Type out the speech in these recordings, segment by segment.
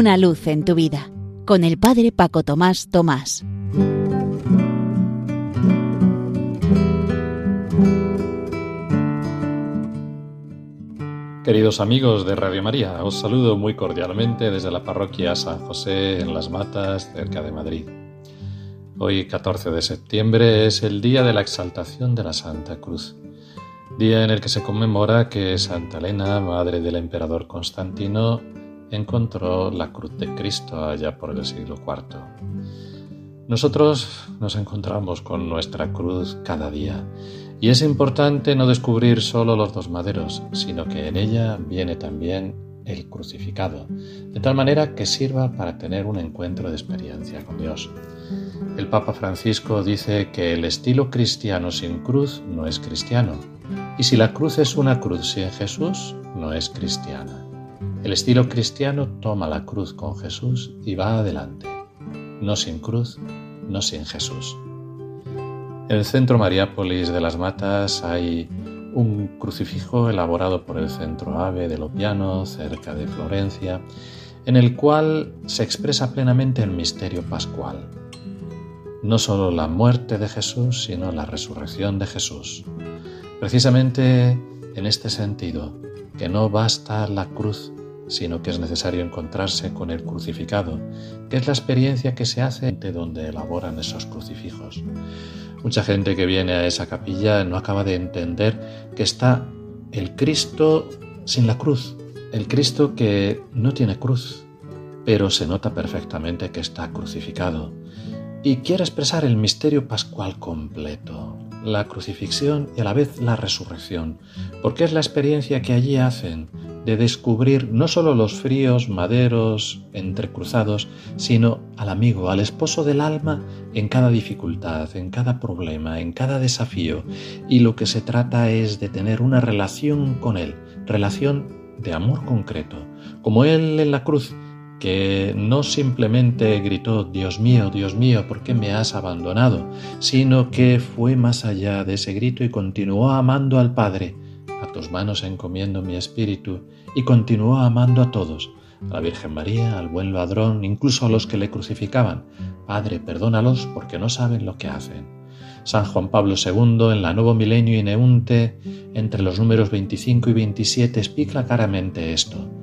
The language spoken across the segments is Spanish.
una luz en tu vida, con el Padre Paco Tomás Tomás. Queridos amigos de Radio María, os saludo muy cordialmente desde la parroquia San José en Las Matas, cerca de Madrid. Hoy, 14 de septiembre, es el día de la exaltación de la Santa Cruz, día en el que se conmemora que Santa Elena, madre del emperador Constantino, encontró la cruz de Cristo allá por el siglo IV. Nosotros nos encontramos con nuestra cruz cada día y es importante no descubrir solo los dos maderos, sino que en ella viene también el crucificado, de tal manera que sirva para tener un encuentro de experiencia con Dios. El Papa Francisco dice que el estilo cristiano sin cruz no es cristiano, y si la cruz es una cruz sin Jesús, no es cristiana. El estilo cristiano toma la cruz con Jesús y va adelante, no sin cruz, no sin Jesús. En el centro Mariápolis de las Matas hay un crucifijo elaborado por el centro Ave de Lopiano, cerca de Florencia, en el cual se expresa plenamente el misterio pascual. No solo la muerte de Jesús, sino la resurrección de Jesús. Precisamente en este sentido, que no basta la cruz, sino que es necesario encontrarse con el crucificado, que es la experiencia que se hace de donde elaboran esos crucifijos. Mucha gente que viene a esa capilla no acaba de entender que está el Cristo sin la cruz, el Cristo que no tiene cruz, pero se nota perfectamente que está crucificado y quiere expresar el misterio pascual completo, la crucifixión y a la vez la resurrección, porque es la experiencia que allí hacen de descubrir no solo los fríos maderos entrecruzados, sino al amigo, al esposo del alma en cada dificultad, en cada problema, en cada desafío. Y lo que se trata es de tener una relación con él, relación de amor concreto, como él en la cruz, que no simplemente gritó, Dios mío, Dios mío, ¿por qué me has abandonado? sino que fue más allá de ese grito y continuó amando al Padre a tus manos encomiendo mi espíritu, y continuó amando a todos, a la Virgen María, al buen ladrón, incluso a los que le crucificaban. Padre, perdónalos porque no saben lo que hacen. San Juan Pablo II, en la Nuevo Milenio y entre los números 25 y 27, explica claramente esto.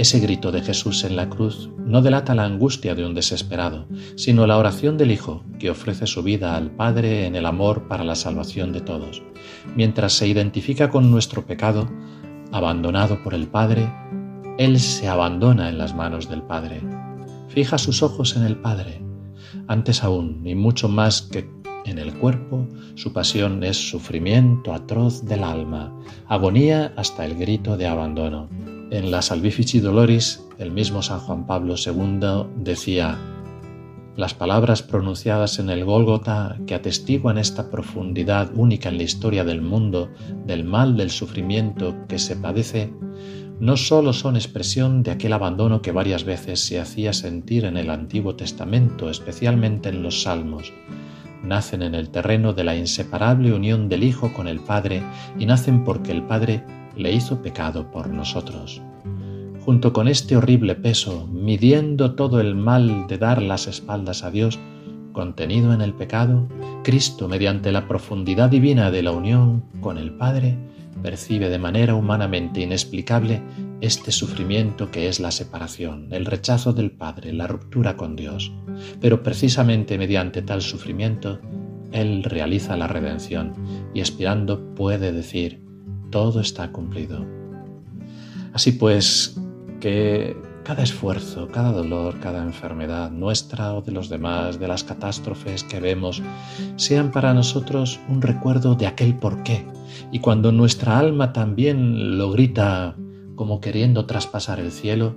Ese grito de Jesús en la cruz no delata la angustia de un desesperado, sino la oración del Hijo que ofrece su vida al Padre en el amor para la salvación de todos. Mientras se identifica con nuestro pecado, abandonado por el Padre, Él se abandona en las manos del Padre. Fija sus ojos en el Padre. Antes aún, y mucho más que en el cuerpo, su pasión es sufrimiento atroz del alma, agonía hasta el grito de abandono. En la Salvifici Doloris, el mismo San Juan Pablo II decía, las palabras pronunciadas en el Gólgota que atestiguan esta profundidad única en la historia del mundo, del mal, del sufrimiento que se padece, no sólo son expresión de aquel abandono que varias veces se hacía sentir en el Antiguo Testamento, especialmente en los Salmos, nacen en el terreno de la inseparable unión del Hijo con el Padre y nacen porque el Padre le hizo pecado por nosotros. Junto con este horrible peso, midiendo todo el mal de dar las espaldas a Dios, contenido en el pecado, Cristo, mediante la profundidad divina de la unión con el Padre, percibe de manera humanamente inexplicable este sufrimiento que es la separación, el rechazo del Padre, la ruptura con Dios. Pero precisamente mediante tal sufrimiento, Él realiza la redención y expirando puede decir, todo está cumplido. Así pues, que cada esfuerzo, cada dolor, cada enfermedad nuestra o de los demás, de las catástrofes que vemos, sean para nosotros un recuerdo de aquel porqué. Y cuando nuestra alma también lo grita como queriendo traspasar el cielo,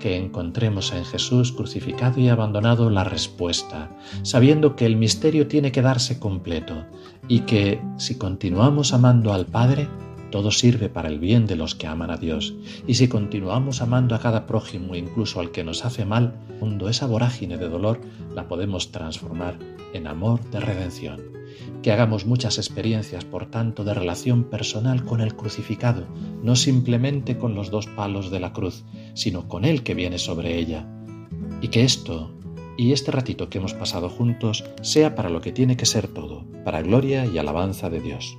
que encontremos en Jesús crucificado y abandonado la respuesta, sabiendo que el misterio tiene que darse completo y que si continuamos amando al Padre, Todo sirve para el bien de los que aman a Dios. Y si continuamos amando a cada prójimo, incluso al que nos hace mal, cuando esa vorágine de dolor la podemos transformar en amor de redención. Que hagamos muchas experiencias, por tanto, de relación personal con el crucificado, no simplemente con los dos palos de la cruz, sino con Él que viene sobre ella. Y que esto y este ratito que hemos pasado juntos sea para lo que tiene que ser todo, para gloria y alabanza de Dios.